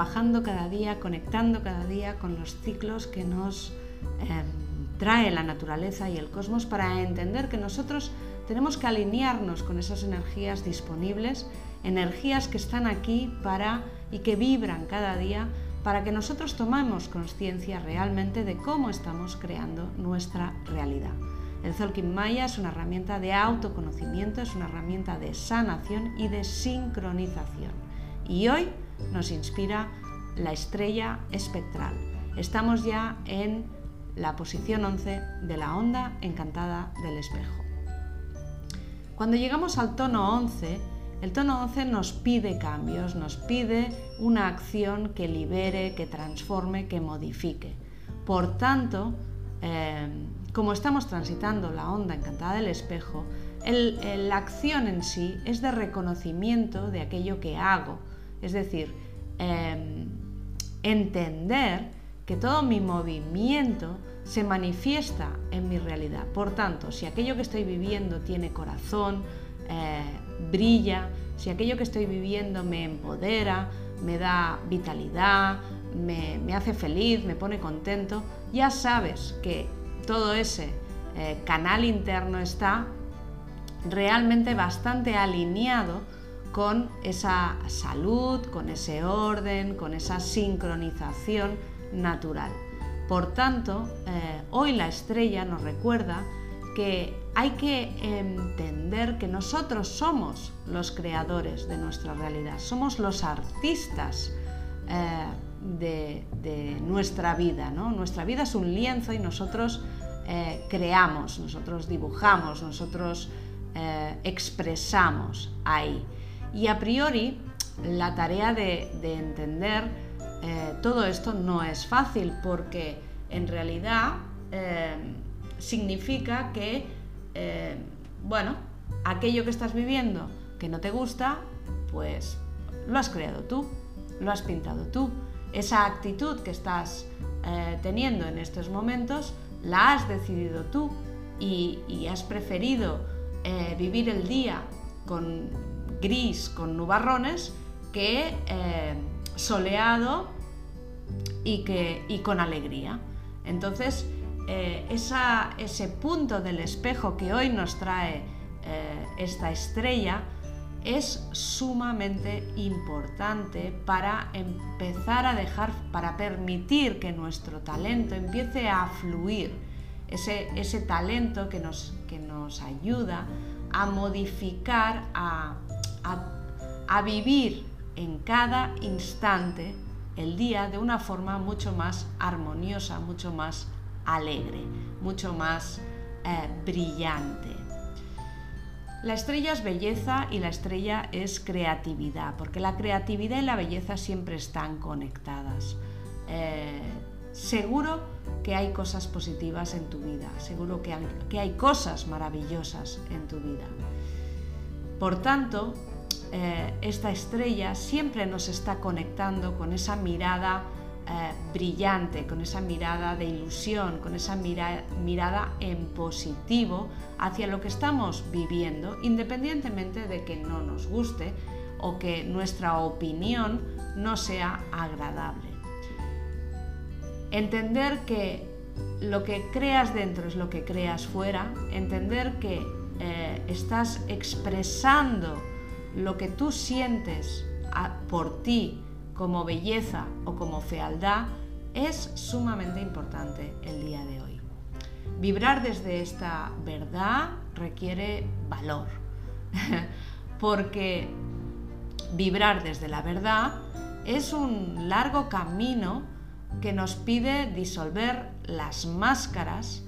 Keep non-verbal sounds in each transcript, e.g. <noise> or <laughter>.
trabajando cada día, conectando cada día con los ciclos que nos em, trae la naturaleza y el cosmos para entender que nosotros tenemos que alinearnos con esas energías disponibles, energías que están aquí para y que vibran cada día para que nosotros tomemos conciencia realmente de cómo estamos creando nuestra realidad. El Zolkin Maya es una herramienta de autoconocimiento, es una herramienta de sanación y de sincronización. Y hoy nos inspira la estrella espectral. Estamos ya en la posición 11 de la onda encantada del espejo. Cuando llegamos al tono 11, el tono 11 nos pide cambios, nos pide una acción que libere, que transforme, que modifique. Por tanto, eh, como estamos transitando la onda encantada del espejo, la acción en sí es de reconocimiento de aquello que hago. Es decir, eh, entender que todo mi movimiento se manifiesta en mi realidad. Por tanto, si aquello que estoy viviendo tiene corazón, eh, brilla, si aquello que estoy viviendo me empodera, me da vitalidad, me, hace feliz, me pone contento, ya sabes que todo ese eh, canal interno está realmente bastante alineado con esa salud, con ese orden, con esa sincronización natural. Por tanto, eh, hoy la estrella nos recuerda que hay que entender que nosotros somos los creadores de nuestra realidad, somos los artistas eh, de, nuestra vida. Nuestra vida es un lienzo y nosotros eh, creamos, nosotros dibujamos, nosotros expresamos ahí. Y a priori la tarea de entender todo esto no es fácil porque en realidad significa que, eh, bueno, aquello que estás viviendo que no te gusta, pues lo has creado tú, lo has pintado tú. Esa actitud que estás eh, teniendo en estos momentos, la has decidido tú y, has preferido eh, vivir el día con gris, con nubarrones, que soleado y, que, y con alegría. Entonces, eh, ese punto del espejo que hoy nos trae eh, esta estrella es sumamente importante para empezar a dejar, para permitir que nuestro talento empiece a fluir, ese, talento que nos, ayuda a modificar, a, a vivir en cada instante el día de una forma mucho más armoniosa, mucho más alegre, mucho más eh, brillante. La estrella es belleza y la estrella es creatividad, porque la creatividad y la belleza siempre están conectadas. Eh, seguro que hay cosas positivas en tu vida, seguro que hay, que hay cosas maravillosas en tu vida. Por tanto, eh, esta estrella siempre nos está conectando con esa mirada eh, brillante, con esa mirada de ilusión, con esa mirada en positivo hacia lo que estamos viviendo, independientemente de que no nos guste o que nuestra opinión no sea agradable. Entender que lo que creas dentro es lo que creas fuera, entender que eh, estás expresando lo que tú sientes por ti como belleza o como fealdad es sumamente importante el día de hoy. Vibrar desde esta verdad requiere valor, <laughs> porque vibrar desde la verdad es un largo camino que nos pide disolver las máscaras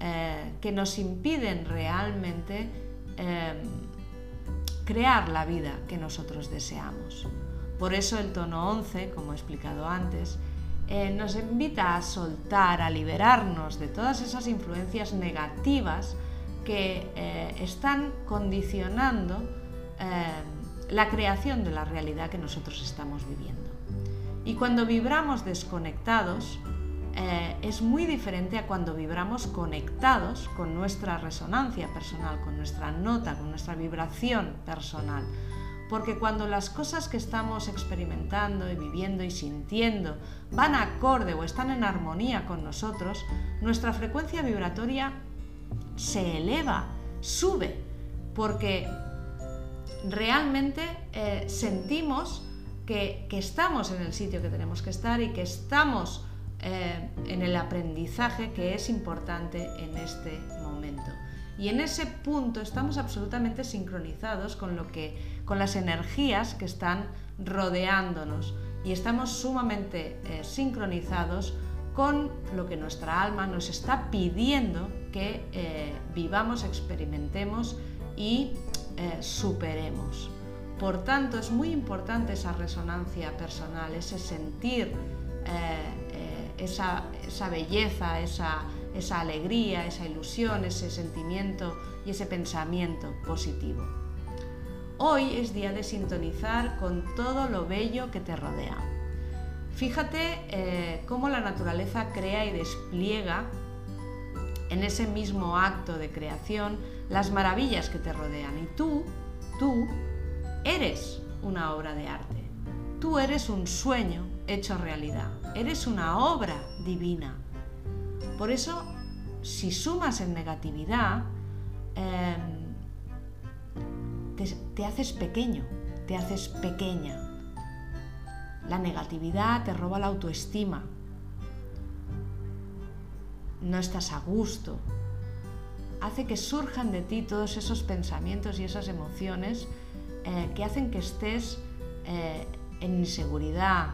eh, que nos impiden realmente eh, crear la vida que nosotros deseamos. Por eso el tono 11, como he explicado antes, eh, nos invita a soltar, a liberarnos de todas esas influencias negativas que eh, están condicionando eh, la creación de la realidad que nosotros estamos viviendo. Y cuando vibramos desconectados, es muy diferente a cuando vibramos conectados con nuestra resonancia personal, con nuestra nota, con nuestra vibración personal. porque cuando las cosas que estamos experimentando y viviendo y sintiendo van acorde o están en armonía con nosotros, nuestra frecuencia vibratoria se eleva, sube, porque realmente eh, sentimos que, estamos en el sitio que tenemos que estar y que estamos eh, en el aprendizaje que es importante en este momento. Y en ese punto estamos absolutamente sincronizados con, lo que, con las energías que están rodeándonos y estamos sumamente eh, sincronizados con lo que nuestra alma nos está pidiendo que eh, vivamos, experimentemos y superemos. Por tanto, es muy importante esa resonancia personal, ese sentir esa, esa belleza, esa, esa alegría, esa ilusión, ese sentimiento y ese pensamiento positivo. Hoy es día de sintonizar con todo lo bello que te rodea. Fíjate eh, cómo la naturaleza crea y despliega en ese mismo acto de creación las maravillas que te rodean. Y tú, tú, eres una obra de arte. Tú eres un sueño hecho realidad. Eres una obra divina. Por eso, si sumas en negatividad, em, te, haces pequeño, te haces pequeña. La negatividad te roba la autoestima. No estás a gusto. Hace que surjan de ti todos esos pensamientos y esas emociones eh, que hacen que estés eh, en inseguridad,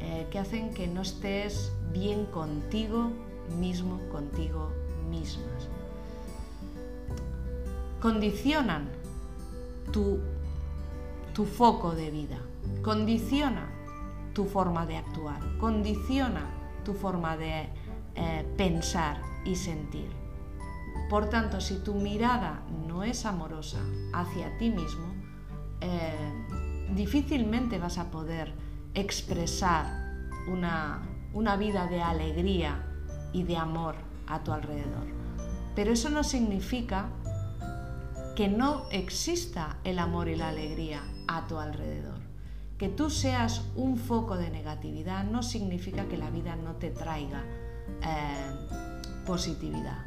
eh, que hacen que no estés bien contigo mismo, contigo mismas. Condicionan tu, tu foco de vida, condiciona tu forma de actuar, condiciona tu forma de eh, pensar y sentir. Por tanto, si tu mirada no es amorosa hacia ti mismo, eh, difícilmente vas a poder expresar una, una vida de alegría y de amor a tu alrededor. Pero eso no significa que no exista el amor y la alegría a tu alrededor. Que tú seas un foco de negatividad no significa que la vida no te traiga eh, positividad.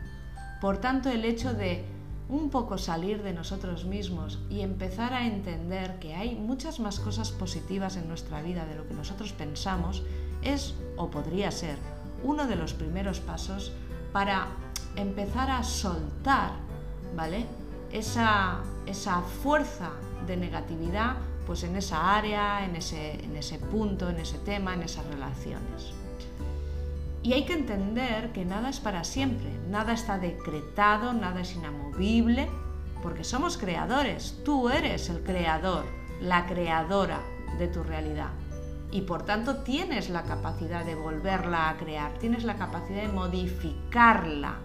Por tanto, el hecho de un poco salir de nosotros mismos y empezar a entender que hay muchas más cosas positivas en nuestra vida de lo que nosotros pensamos es o podría ser uno de los primeros pasos para empezar a soltar, ¿vale? Esa, esa fuerza de negatividad pues en esa área, en ese, en ese punto, en ese tema, en esas relaciones. Y hay que entender que nada es para siempre, nada está decretado, nada es inamovible, porque somos creadores, tú eres el creador, la creadora de tu realidad y por tanto tienes la capacidad de volverla a crear, tienes la capacidad de modificarla.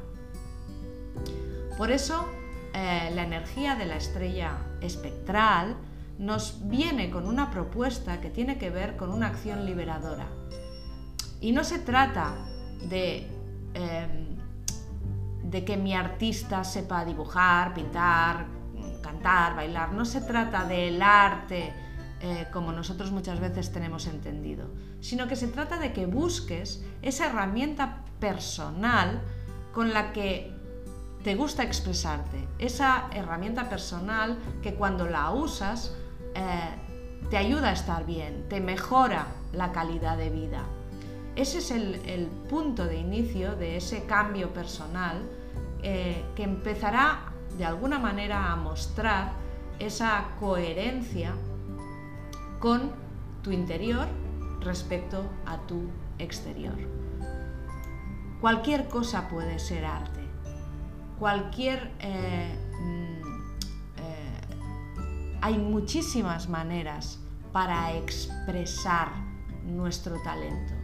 Por eso eh, la energía de la estrella espectral nos viene con una propuesta que tiene que ver con una acción liberadora. Y no se trata de, em, de que mi artista sepa dibujar, pintar, cantar, bailar, no se trata del arte eh, como nosotros muchas veces tenemos entendido, sino que se trata de que busques esa herramienta personal con la que te gusta expresarte, esa herramienta personal que cuando la usas eh, te ayuda a estar bien, te mejora la calidad de vida. Ese es el, punto de inicio de ese cambio personal eh, que empezará de alguna manera a mostrar esa coherencia con tu interior respecto a tu exterior. Cualquier cosa puede ser arte. Cualquier... Eh, mm, eh, hay muchísimas maneras para expresar nuestro talento.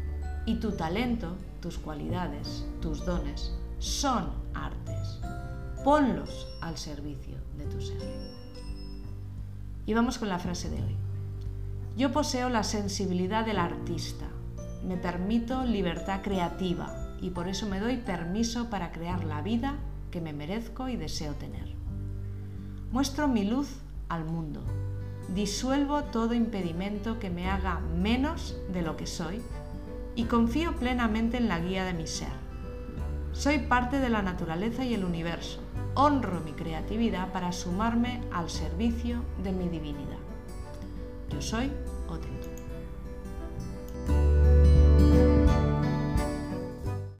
Y tu talento, tus cualidades, tus dones, son artes. Ponlos al servicio de tu ser. Y vamos con la frase de hoy. Yo poseo la sensibilidad del artista, me permito libertad creativa y por eso me doy permiso para crear la vida que me merezco y deseo tener. Muestro mi luz al mundo, disuelvo todo impedimento que me haga menos de lo que soy y confío plenamente en la guía de mi ser. Soy parte de la naturaleza y el universo. Honro mi creatividad para sumarme al servicio de mi divinidad. Yo soy Otento.